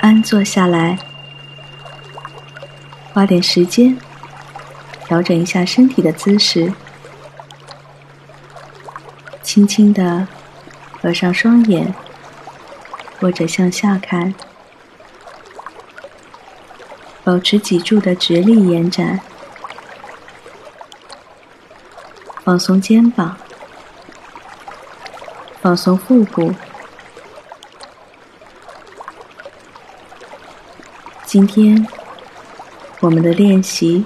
安坐下来，花点时间调整一下身体的姿势，轻轻的合上双眼，或者向下看，保持脊柱的直立延展，放松肩膀，放松腹部。今天我们的练习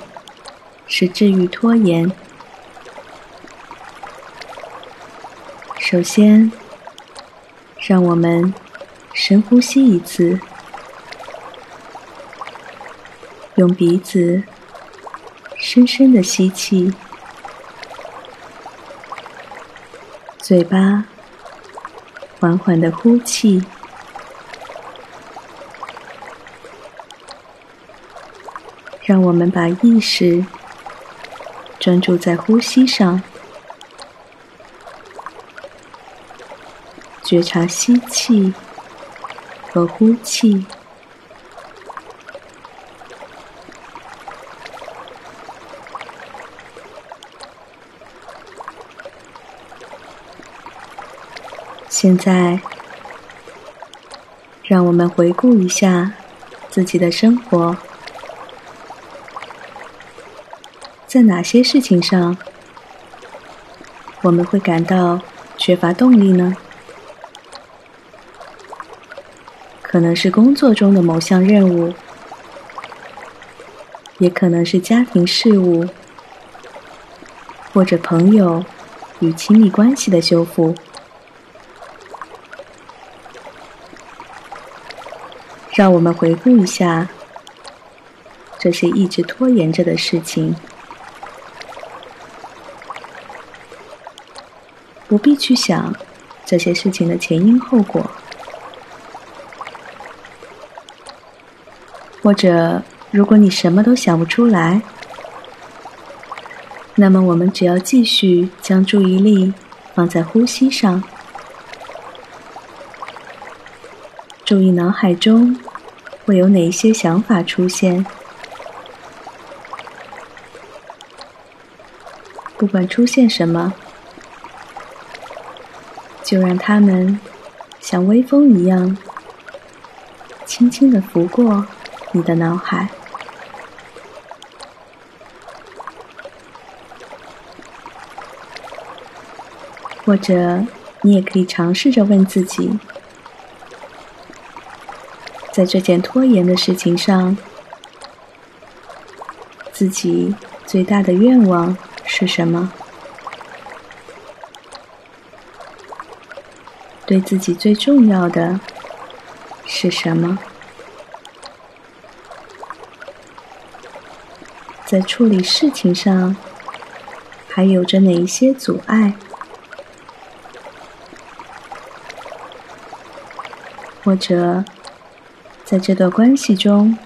是治愈拖延。首先，让我们深呼吸一次，用鼻子深深的吸气，嘴巴缓缓的呼气。让我们把意识专注在呼吸上，觉察吸气和呼气。现在，让我们回顾一下自己的生活。在哪些事情上，我们会感到缺乏动力呢？可能是工作中的某项任务，也可能是家庭事务，或者朋友与亲密关系的修复。让我们回顾一下这些一直拖延着的事情。不必去想这些事情的前因后果，或者如果你什么都想不出来，那么我们只要继续将注意力放在呼吸上，注意脑海中会有哪一些想法出现，不管出现什么。就让它们像微风一样，轻轻的拂过你的脑海，或者你也可以尝试着问自己，在这件拖延的事情上，自己最大的愿望是什么？对自己最重要的是什么？在处理事情上还有着哪一些阻碍？或者在这段关系中，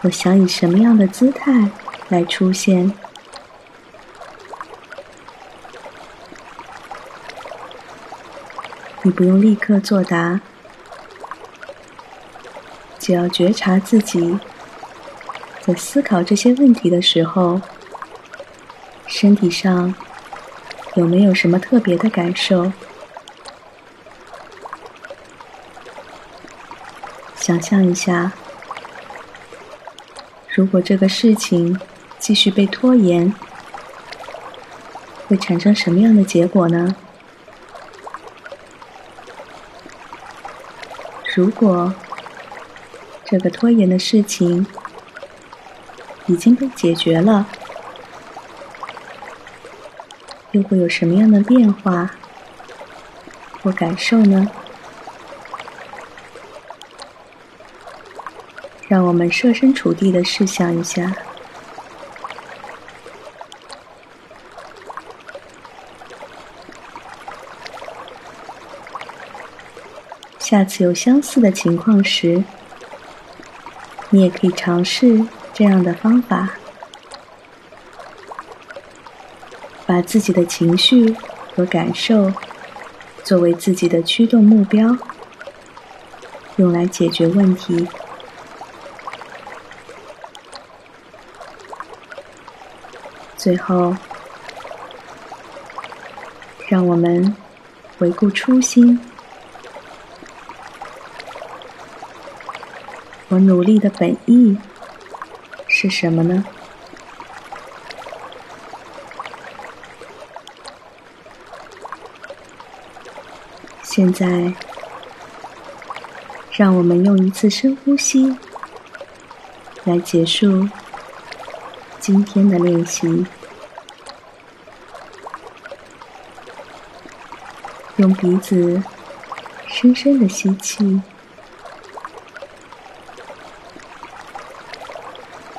我想以什么样的姿态来出现？你不用立刻作答，只要觉察自己在思考这些问题的时候，身体上有没有什么特别的感受？想象一下，如果这个事情继续被拖延，会产生什么样的结果呢？如果这个拖延的事情已经被解决了，又会有什么样的变化或感受呢？让我们设身处地的试想一下。下次有相似的情况时，你也可以尝试这样的方法，把自己的情绪和感受作为自己的驱动目标，用来解决问题。最后，让我们回顾初心。我努力的本意是什么呢？现在，让我们用一次深呼吸来结束。今天的练习，用鼻子深深的吸气，